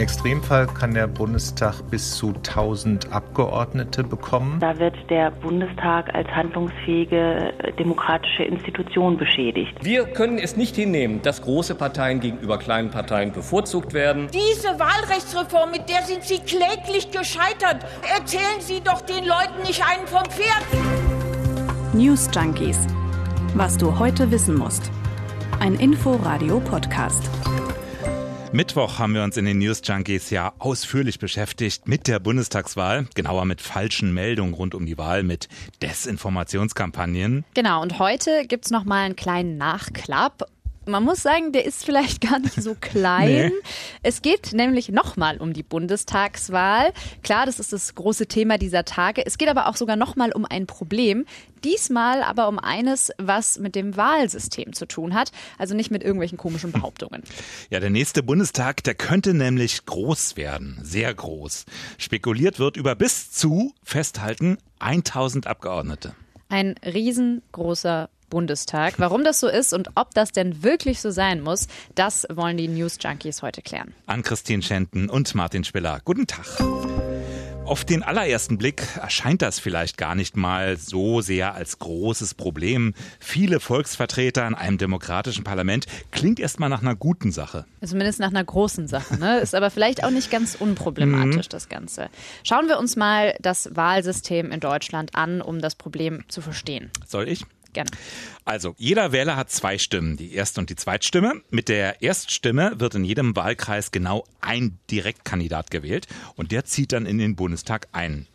Extremfall kann der Bundestag bis zu 1000 Abgeordnete bekommen. Da wird der Bundestag als handlungsfähige äh, demokratische Institution beschädigt. Wir können es nicht hinnehmen, dass große Parteien gegenüber kleinen Parteien bevorzugt werden. Diese Wahlrechtsreform, mit der sind Sie kläglich gescheitert. Erzählen Sie doch den Leuten nicht einen vom Pferd. News Junkies. Was du heute wissen musst. Ein Info-Radio-Podcast. Mittwoch haben wir uns in den News Junkies ja ausführlich beschäftigt mit der Bundestagswahl, genauer mit falschen Meldungen rund um die Wahl, mit Desinformationskampagnen. Genau, und heute gibt's noch mal einen kleinen Nachklapp man muss sagen, der ist vielleicht gar nicht so klein. nee. Es geht nämlich nochmal um die Bundestagswahl. Klar, das ist das große Thema dieser Tage. Es geht aber auch sogar nochmal um ein Problem. Diesmal aber um eines, was mit dem Wahlsystem zu tun hat. Also nicht mit irgendwelchen komischen Behauptungen. Ja, der nächste Bundestag, der könnte nämlich groß werden. Sehr groß. Spekuliert wird über bis zu, festhalten, 1000 Abgeordnete. Ein riesengroßer Bundestag. Warum das so ist und ob das denn wirklich so sein muss, das wollen die News Junkies heute klären. An Christine Schenten und Martin Spiller. Guten Tag. Auf den allerersten Blick erscheint das vielleicht gar nicht mal so sehr als großes Problem. Viele Volksvertreter in einem demokratischen Parlament klingt erstmal nach einer guten Sache. Zumindest nach einer großen Sache. Ne? Ist aber vielleicht auch nicht ganz unproblematisch, mhm. das Ganze. Schauen wir uns mal das Wahlsystem in Deutschland an, um das Problem zu verstehen. Soll ich? Gerne. Also, jeder Wähler hat zwei Stimmen, die Erst- und die Zweitstimme. Mit der Erststimme wird in jedem Wahlkreis genau ein Direktkandidat gewählt und der zieht dann in den Bundestag ein.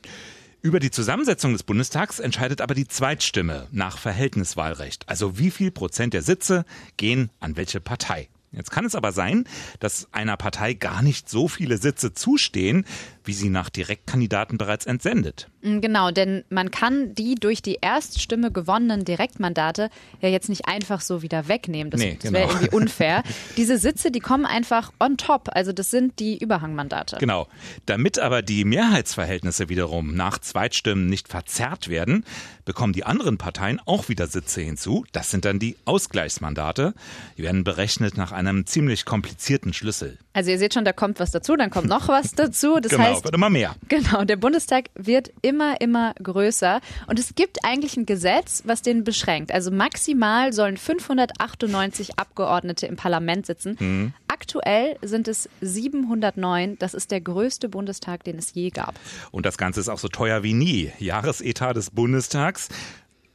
Über die Zusammensetzung des Bundestags entscheidet aber die Zweitstimme nach Verhältniswahlrecht. Also wie viel Prozent der Sitze gehen an welche Partei. Jetzt kann es aber sein, dass einer Partei gar nicht so viele Sitze zustehen, wie sie nach Direktkandidaten bereits entsendet. Mm, genau, denn man kann die durch die Erststimme gewonnenen Direktmandate ja jetzt nicht einfach so wieder wegnehmen. Das, nee, das wäre genau. irgendwie unfair. Diese Sitze, die kommen einfach on top. Also das sind die Überhangmandate. Genau. Damit aber die Mehrheitsverhältnisse wiederum nach Zweitstimmen nicht verzerrt werden, bekommen die anderen Parteien auch wieder Sitze hinzu. Das sind dann die Ausgleichsmandate. Die werden berechnet nach einem ziemlich komplizierten Schlüssel. Also ihr seht schon, da kommt was dazu, dann kommt noch was dazu. Das genau, heißt, wird immer mehr. Genau, der Bundestag wird immer, immer größer. Und es gibt eigentlich ein Gesetz, was den beschränkt. Also maximal sollen 598 Abgeordnete im Parlament sitzen. Mhm. Aktuell sind es 709. Das ist der größte Bundestag, den es je gab. Und das Ganze ist auch so teuer wie nie. Jahresetat des Bundestags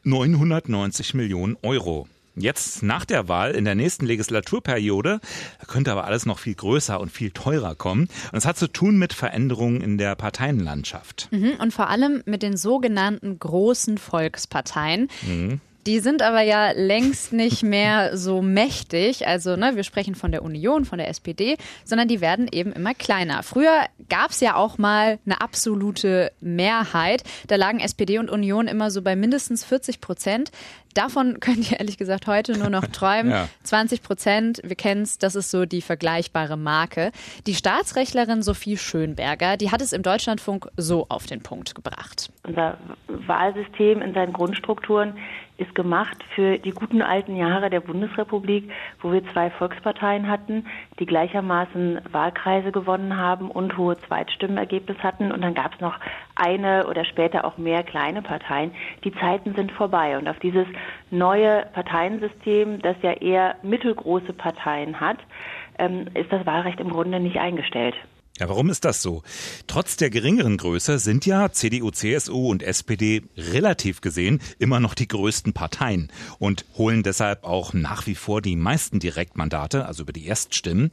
990 Millionen Euro. Jetzt nach der Wahl in der nächsten Legislaturperiode könnte aber alles noch viel größer und viel teurer kommen. Und es hat zu tun mit Veränderungen in der Parteienlandschaft. Mhm, und vor allem mit den sogenannten großen Volksparteien. Mhm. Die sind aber ja längst nicht mehr so mächtig. Also, ne, wir sprechen von der Union, von der SPD, sondern die werden eben immer kleiner. Früher gab es ja auch mal eine absolute Mehrheit. Da lagen SPD und Union immer so bei mindestens 40 Prozent. Davon könnt ihr ehrlich gesagt heute nur noch träumen. ja. 20 Prozent, wir kennen es, das ist so die vergleichbare Marke. Die Staatsrechtlerin Sophie Schönberger, die hat es im Deutschlandfunk so auf den Punkt gebracht. Unser Wahlsystem in seinen Grundstrukturen ist gemacht für die guten alten Jahre der Bundesrepublik, wo wir zwei Volksparteien hatten, die gleichermaßen Wahlkreise gewonnen haben und hohe Zweitstimmenergebnisse hatten. Und dann gab es noch eine oder später auch mehr kleine Parteien. Die Zeiten sind vorbei. Und auf dieses neue Parteiensystem, das ja eher mittelgroße Parteien hat, ähm, ist das Wahlrecht im Grunde nicht eingestellt. Ja, warum ist das so? Trotz der geringeren Größe sind ja CDU, CSU und SPD relativ gesehen immer noch die größten Parteien und holen deshalb auch nach wie vor die meisten Direktmandate, also über die Erststimmen.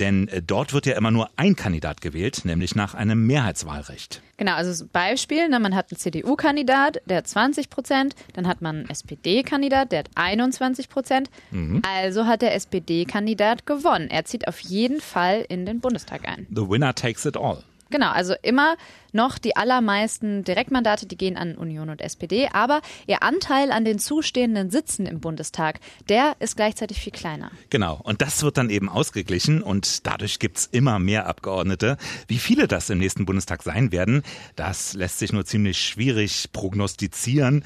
Denn äh, dort wird ja immer nur ein Kandidat gewählt, nämlich nach einem Mehrheitswahlrecht. Genau, also Beispiel, ne, man hat einen CDU-Kandidat, der hat 20 Prozent, dann hat man einen SPD-Kandidat, der hat 21 Prozent. Mhm. Also hat der SPD-Kandidat gewonnen. Er zieht auf jeden Fall in den Bundestag ein. The winner takes it all. Genau, also immer noch die allermeisten Direktmandate, die gehen an Union und SPD, aber ihr Anteil an den zustehenden Sitzen im Bundestag, der ist gleichzeitig viel kleiner. Genau, und das wird dann eben ausgeglichen und dadurch gibt es immer mehr Abgeordnete. Wie viele das im nächsten Bundestag sein werden, das lässt sich nur ziemlich schwierig prognostizieren.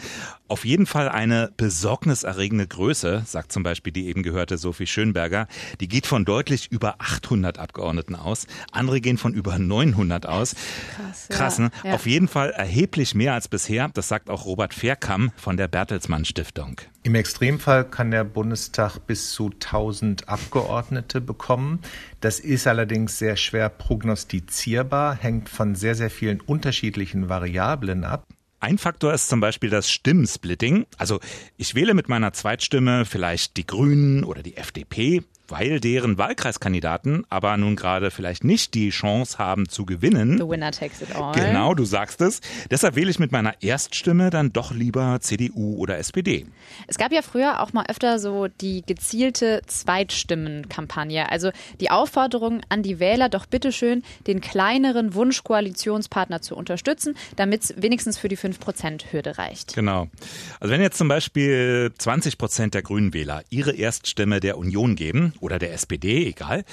Auf jeden Fall eine besorgniserregende Größe, sagt zum Beispiel die eben gehörte Sophie Schönberger. Die geht von deutlich über 800 Abgeordneten aus. Andere gehen von über 900 aus. Krass, Krass ne? Ja. Auf jeden Fall erheblich mehr als bisher. Das sagt auch Robert Fairkamm von der Bertelsmann Stiftung. Im Extremfall kann der Bundestag bis zu 1000 Abgeordnete bekommen. Das ist allerdings sehr schwer prognostizierbar, hängt von sehr, sehr vielen unterschiedlichen Variablen ab. Ein Faktor ist zum Beispiel das Stimmensplitting. Also ich wähle mit meiner Zweitstimme vielleicht die Grünen oder die FDP weil deren Wahlkreiskandidaten aber nun gerade vielleicht nicht die Chance haben zu gewinnen. The winner takes it all. Genau, du sagst es. Deshalb wähle ich mit meiner Erststimme dann doch lieber CDU oder SPD. Es gab ja früher auch mal öfter so die gezielte Zweitstimmenkampagne. Also die Aufforderung an die Wähler, doch bitteschön den kleineren Wunschkoalitionspartner zu unterstützen, damit es wenigstens für die 5%-Hürde reicht. Genau. Also wenn jetzt zum Beispiel 20 Prozent der Grünen Wähler ihre Erststimme der Union geben, oder der SPD, egal,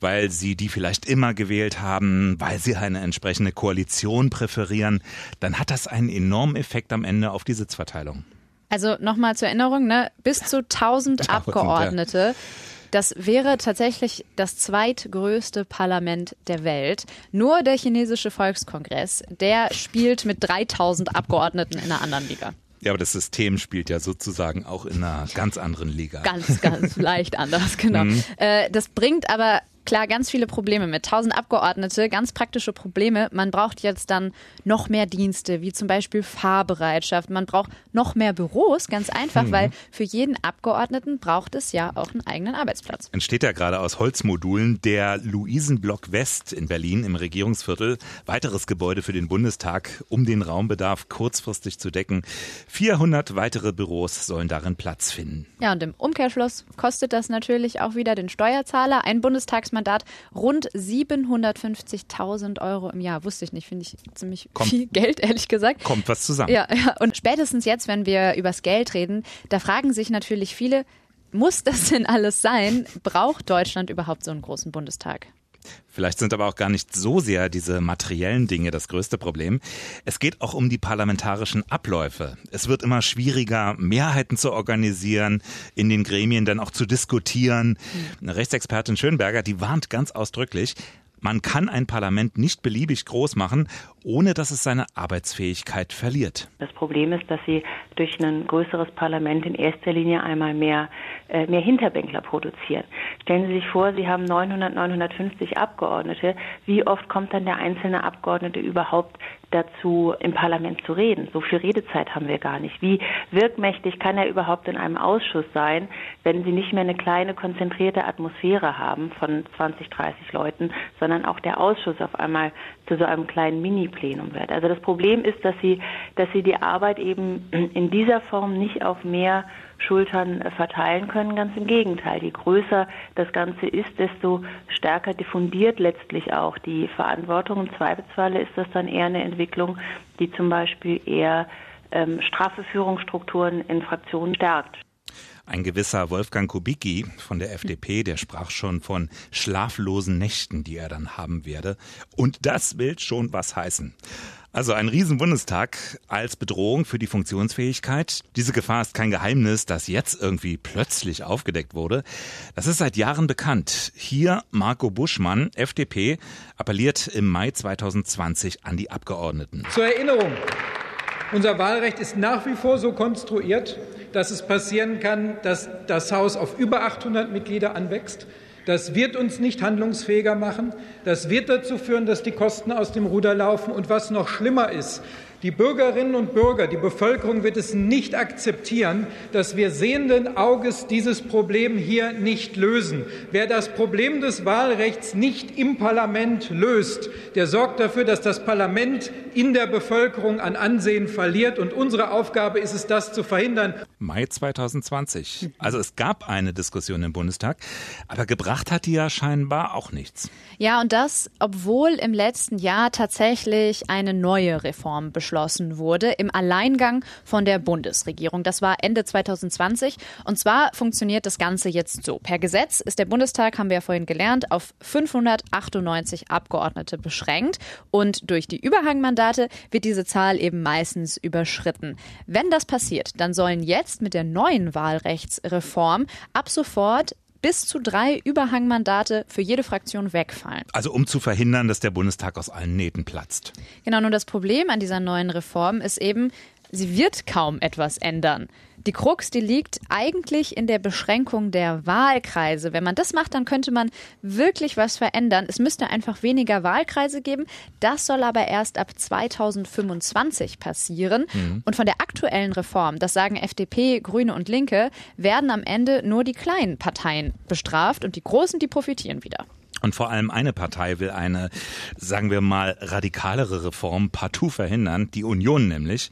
weil sie die vielleicht immer gewählt haben, weil sie eine entsprechende Koalition präferieren, dann hat das einen enormen Effekt am Ende auf die Sitzverteilung. Also nochmal zur Erinnerung, ne? bis zu 1000 Abgeordnete. Das wäre tatsächlich das zweitgrößte Parlament der Welt. Nur der chinesische Volkskongress, der spielt mit 3000 Abgeordneten in einer anderen Liga. Ja, aber das System spielt ja sozusagen auch in einer ganz anderen Liga. Ganz, ganz leicht anders, genau. Mhm. Äh, das bringt aber klar ganz viele Probleme mit. 1000 Abgeordnete, ganz praktische Probleme. Man braucht jetzt dann noch mehr Dienste, wie zum Beispiel Fahrbereitschaft. Man braucht noch mehr Büros, ganz einfach, mhm. weil für jeden Abgeordneten braucht es ja auch einen eigenen Arbeitsplatz. Entsteht ja gerade aus Holzmodulen der Luisenblock West in Berlin im Regierungsviertel. Weiteres Gebäude für den Bundestag, um den Raumbedarf kurzfristig zu decken. 400 weitere Büros sollen darin Platz finden. Ja, und im Umkehrschluss kostet das natürlich auch wieder den Steuerzahler. Ein Bundestags Bundestagsmandat rund 750.000 Euro im Jahr. Wusste ich nicht, finde ich ziemlich Kommt. viel Geld, ehrlich gesagt. Kommt was zusammen. Ja, ja, und spätestens jetzt, wenn wir übers Geld reden, da fragen sich natürlich viele, muss das denn alles sein? Braucht Deutschland überhaupt so einen großen Bundestag? Vielleicht sind aber auch gar nicht so sehr diese materiellen Dinge das größte Problem. Es geht auch um die parlamentarischen Abläufe. Es wird immer schwieriger, Mehrheiten zu organisieren, in den Gremien dann auch zu diskutieren. Eine Rechtsexpertin Schönberger, die warnt ganz ausdrücklich, man kann ein Parlament nicht beliebig groß machen, ohne dass es seine Arbeitsfähigkeit verliert. Das Problem ist, dass Sie durch ein größeres Parlament in erster Linie einmal mehr, äh, mehr Hinterbänkler produzieren. Stellen Sie sich vor, Sie haben 900, 950 Abgeordnete. Wie oft kommt dann der einzelne Abgeordnete überhaupt dazu, im Parlament zu reden? So viel Redezeit haben wir gar nicht. Wie wirkmächtig kann er überhaupt in einem Ausschuss sein, wenn Sie nicht mehr eine kleine, konzentrierte Atmosphäre haben von 20, 30 Leuten, sondern auch der Ausschuss auf einmal zu so einem kleinen Mini-Plenum wird. Also das Problem ist, dass Sie, dass Sie die Arbeit eben in dieser Form nicht auf mehr Schultern verteilen können. Ganz im Gegenteil. Je größer das Ganze ist, desto stärker diffundiert letztlich auch die Verantwortung. Im Zweifelsfalle ist das dann eher eine Entwicklung, die zum Beispiel eher ähm, straffe Führungsstrukturen in Fraktionen stärkt. Ein gewisser Wolfgang Kubicki von der FDP, der sprach schon von schlaflosen Nächten, die er dann haben werde. Und das will schon was heißen. Also ein Riesenbundestag als Bedrohung für die Funktionsfähigkeit. Diese Gefahr ist kein Geheimnis, das jetzt irgendwie plötzlich aufgedeckt wurde. Das ist seit Jahren bekannt. Hier Marco Buschmann, FDP, appelliert im Mai 2020 an die Abgeordneten. Zur Erinnerung. Unser Wahlrecht ist nach wie vor so konstruiert, dass es passieren kann, dass das Haus auf über 800 Mitglieder anwächst. Das wird uns nicht handlungsfähiger machen. Das wird dazu führen, dass die Kosten aus dem Ruder laufen. Und was noch schlimmer ist, die Bürgerinnen und Bürger, die Bevölkerung wird es nicht akzeptieren, dass wir sehenden Auges dieses Problem hier nicht lösen. Wer das Problem des Wahlrechts nicht im Parlament löst, der sorgt dafür, dass das Parlament in der Bevölkerung an Ansehen verliert. Und unsere Aufgabe ist es, das zu verhindern. Mai 2020. Also es gab eine Diskussion im Bundestag, aber gebracht hat die ja scheinbar auch nichts. Ja, und das, obwohl im letzten Jahr tatsächlich eine neue Reform beschlossen beschlossen wurde im Alleingang von der Bundesregierung. Das war Ende 2020. Und zwar funktioniert das Ganze jetzt so. Per Gesetz ist der Bundestag, haben wir ja vorhin gelernt, auf 598 Abgeordnete beschränkt. Und durch die Überhangmandate wird diese Zahl eben meistens überschritten. Wenn das passiert, dann sollen jetzt mit der neuen Wahlrechtsreform ab sofort bis zu drei Überhangmandate für jede Fraktion wegfallen. Also um zu verhindern, dass der Bundestag aus allen Nähten platzt. Genau, nun das Problem an dieser neuen Reform ist eben, sie wird kaum etwas ändern. Die Krux, die liegt eigentlich in der Beschränkung der Wahlkreise. Wenn man das macht, dann könnte man wirklich was verändern. Es müsste einfach weniger Wahlkreise geben. Das soll aber erst ab 2025 passieren. Mhm. Und von der aktuellen Reform, das sagen FDP, Grüne und Linke, werden am Ende nur die kleinen Parteien bestraft und die großen, die profitieren wieder. Und vor allem eine Partei will eine, sagen wir mal, radikalere Reform partout verhindern, die Union nämlich.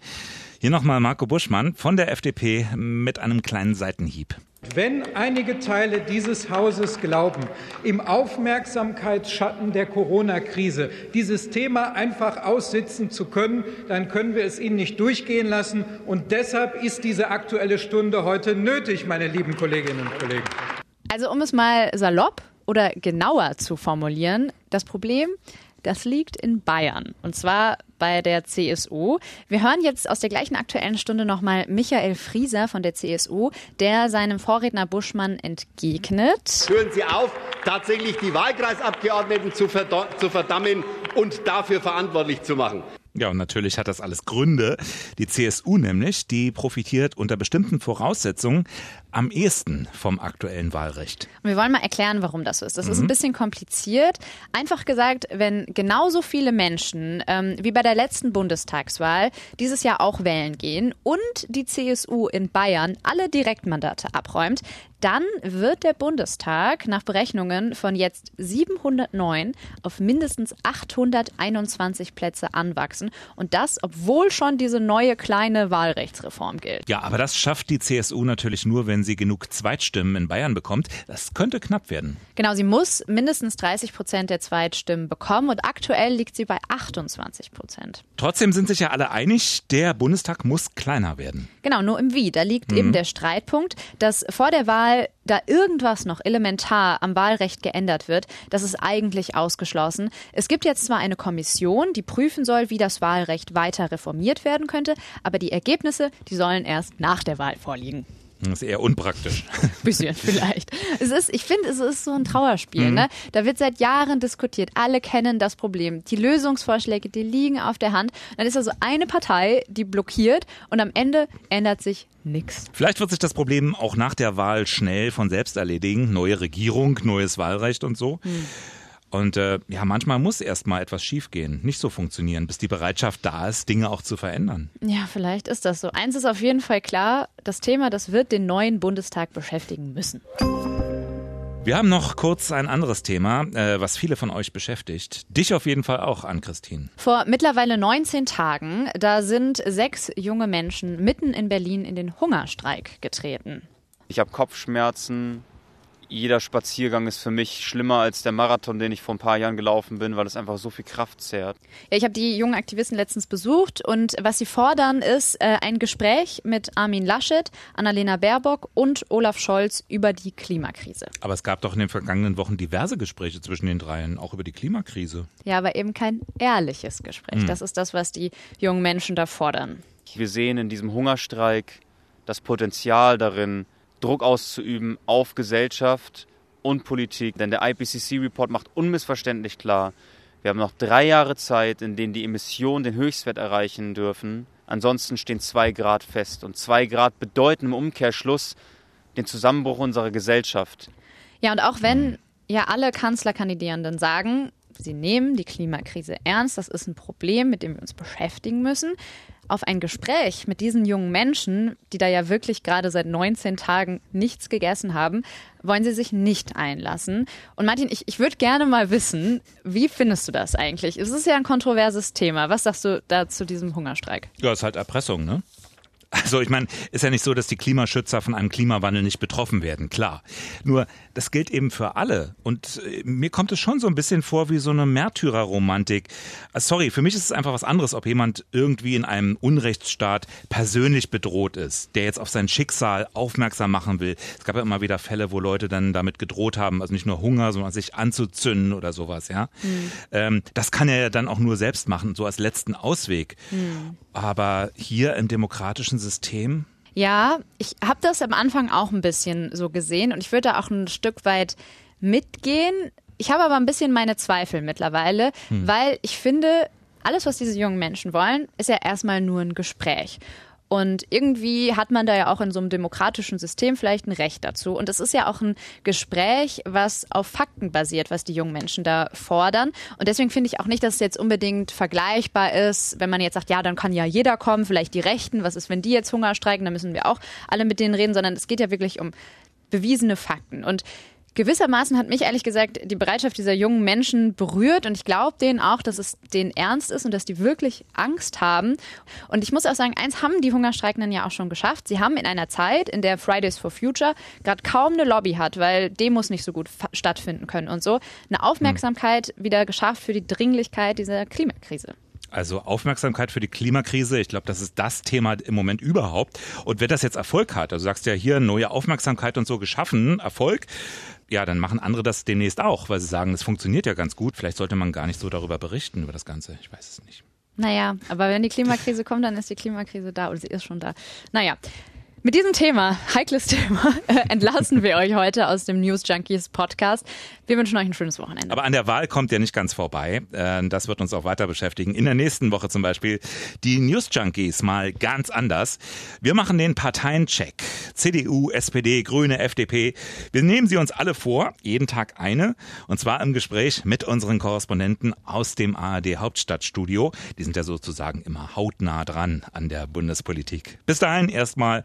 Hier nochmal Marco Buschmann von der FDP mit einem kleinen Seitenhieb. Wenn einige Teile dieses Hauses glauben, im Aufmerksamkeitsschatten der Corona-Krise dieses Thema einfach aussitzen zu können, dann können wir es ihnen nicht durchgehen lassen. Und deshalb ist diese Aktuelle Stunde heute nötig, meine lieben Kolleginnen und Kollegen. Also um es mal salopp oder genauer zu formulieren, das Problem, das liegt in Bayern. Und zwar bei der CSU. Wir hören jetzt aus der gleichen aktuellen Stunde nochmal Michael Frieser von der CSU, der seinem Vorredner Buschmann entgegnet. Hören Sie auf, tatsächlich die Wahlkreisabgeordneten zu, verdammen und dafür verantwortlich zu machen. Ja, und natürlich hat das alles Gründe. Die CSU nämlich, die profitiert unter bestimmten Voraussetzungen am ehesten vom aktuellen Wahlrecht. Und wir wollen mal erklären, warum das so ist. Das mhm. ist ein mhm. bisschen kompliziert. Einfach gesagt, wenn genauso viele Menschen ähm, wie bei der letzten Bundestagswahl dieses Jahr auch wählen gehen und die CSU in Bayern alle Direktmandate abräumt, dann wird der Bundestag nach Berechnungen von jetzt 709 auf mindestens 821 Plätze anwachsen. Und das, obwohl schon diese neue kleine Wahlrechtsreform gilt. Ja, aber das schafft die CSU natürlich nur, wenn sie genug Zweitstimmen in Bayern bekommt. Das könnte knapp werden. Genau, sie muss mindestens 30 Prozent der Zweitstimmen bekommen und aktuell liegt sie bei 28 Prozent. Trotzdem sind sich ja alle einig, der Bundestag muss kleiner werden. Genau, nur im Wie. Da liegt mhm. eben der Streitpunkt, dass vor der Wahl Wahl da irgendwas noch elementar am Wahlrecht geändert wird, das ist eigentlich ausgeschlossen. Es gibt jetzt zwar eine Kommission, die prüfen soll, wie das Wahlrecht weiter reformiert werden könnte, aber die Ergebnisse, die sollen erst nach der Wahl vorliegen. Das ist eher unpraktisch. Bisschen vielleicht. Es ist, ich finde, es ist so ein Trauerspiel. Mhm. Ne? Da wird seit Jahren diskutiert. Alle kennen das Problem. Die Lösungsvorschläge, die liegen auf der Hand. Dann ist da so eine Partei, die blockiert und am Ende ändert sich nichts. Vielleicht wird sich das Problem auch nach der Wahl schnell von selbst erledigen. Neue Regierung, neues Wahlrecht und so. Mhm. Und äh, ja, manchmal muss erst mal etwas schiefgehen, nicht so funktionieren, bis die Bereitschaft da ist, Dinge auch zu verändern. Ja, vielleicht ist das so. Eins ist auf jeden Fall klar, das Thema, das wird den neuen Bundestag beschäftigen müssen. Wir haben noch kurz ein anderes Thema, äh, was viele von euch beschäftigt. Dich auf jeden Fall auch an, Christine. Vor mittlerweile 19 Tagen, da sind sechs junge Menschen mitten in Berlin in den Hungerstreik getreten. Ich habe Kopfschmerzen, jeder Spaziergang ist für mich schlimmer als der Marathon, den ich vor ein paar Jahren gelaufen bin, weil es einfach so viel Kraft zehrt. Ja, ich habe die jungen Aktivisten letztens besucht und was sie fordern, ist äh, ein Gespräch mit Armin Laschet, Annalena Baerbock und Olaf Scholz über die Klimakrise. Aber es gab doch in den vergangenen Wochen diverse Gespräche zwischen den dreien, auch über die Klimakrise. Ja, aber eben kein ehrliches Gespräch. Hm. Das ist das, was die jungen Menschen da fordern. Wir sehen in diesem Hungerstreik das Potenzial darin, Druck auszuüben auf Gesellschaft und Politik. Denn der IPCC-Report macht unmissverständlich klar, wir haben noch drei Jahre Zeit, in denen die Emissionen den Höchstwert erreichen dürfen. Ansonsten stehen zwei Grad fest. Und zwei Grad bedeuten im Umkehrschluss den Zusammenbruch unserer Gesellschaft. Ja, und auch wenn ja alle Kanzlerkandidierenden sagen, sie nehmen die Klimakrise ernst, das ist ein Problem, mit dem wir uns beschäftigen müssen, auf ein Gespräch mit diesen jungen Menschen, die da ja wirklich gerade seit 19 Tagen nichts gegessen haben, wollen sie sich nicht einlassen. Und Martin, ich, ich würde gerne mal wissen, wie findest du das eigentlich? Es ist ja ein kontroverses Thema. Was sagst du da zu diesem Hungerstreik? Ja, es ist halt Erpressung, ne? Also ich meine, ist ja nicht so, dass die Klimaschützer von einem Klimawandel nicht betroffen werden, klar. Nur das gilt eben für alle. Und äh, mir kommt es schon so ein bisschen vor wie so eine Märtyrerromantik. Ah, sorry, für mich ist es einfach was anderes, ob jemand irgendwie in einem Unrechtsstaat persönlich bedroht ist, der jetzt auf sein Schicksal aufmerksam machen will. Es gab ja immer wieder Fälle, wo Leute dann damit gedroht haben, also nicht nur Hunger, sondern sich anzuzünden oder sowas, ja. Mhm. Das kann er ja dann auch nur selbst machen, so als letzten Ausweg. Mhm. Aber hier im demokratischen System ja, ich habe das am Anfang auch ein bisschen so gesehen und ich würde da auch ein Stück weit mitgehen. Ich habe aber ein bisschen meine Zweifel mittlerweile, hm. weil ich finde, alles, was diese jungen Menschen wollen, ist ja erstmal nur ein Gespräch. Und irgendwie hat man da ja auch in so einem demokratischen System vielleicht ein Recht dazu. Und es ist ja auch ein Gespräch, was auf Fakten basiert, was die jungen Menschen da fordern. Und deswegen finde ich auch nicht, dass es jetzt unbedingt vergleichbar ist, wenn man jetzt sagt, ja, dann kann ja jeder kommen, vielleicht die Rechten. Was ist, wenn die jetzt Hunger streiken? Dann müssen wir auch alle mit denen reden, sondern es geht ja wirklich um bewiesene Fakten. Und gewissermaßen hat mich ehrlich gesagt die Bereitschaft dieser jungen Menschen berührt und ich glaube denen auch, dass es denen ernst ist und dass die wirklich Angst haben. Und ich muss auch sagen, eins haben die Hungerstreikenden ja auch schon geschafft. Sie haben in einer Zeit, in der Fridays for Future gerade kaum eine Lobby hat, weil Demos nicht so gut stattfinden können und so, eine Aufmerksamkeit wieder geschafft für die Dringlichkeit dieser Klimakrise. Also Aufmerksamkeit für die Klimakrise, ich glaube, das ist das Thema im Moment überhaupt. Und wer das jetzt Erfolg hat, also du sagst ja hier neue Aufmerksamkeit und so geschaffen, Erfolg, ja, dann machen andere das demnächst auch, weil sie sagen, es funktioniert ja ganz gut. Vielleicht sollte man gar nicht so darüber berichten, über das Ganze. Ich weiß es nicht. Naja, aber wenn die Klimakrise kommt, dann ist die Klimakrise da oder sie ist schon da. Naja, mit diesem Thema, heikles Thema, entlassen wir euch heute aus dem News Junkies Podcast. Wir wünschen euch ein schönes Wochenende. Aber an der Wahl kommt ja nicht ganz vorbei. Äh, das wird uns auch weiter beschäftigen. In der nächsten Woche zum Beispiel die News Junkies mal ganz anders. Wir machen den Parteiencheck. CDU, SPD, Grüne, FDP. Wir nehmen sie uns alle vor, jeden Tag eine. Und zwar im Gespräch mit unseren Korrespondenten aus dem ARD Hauptstadtstudio. Die sind ja sozusagen immer hautnah dran an der Bundespolitik. Bis dahin erstmal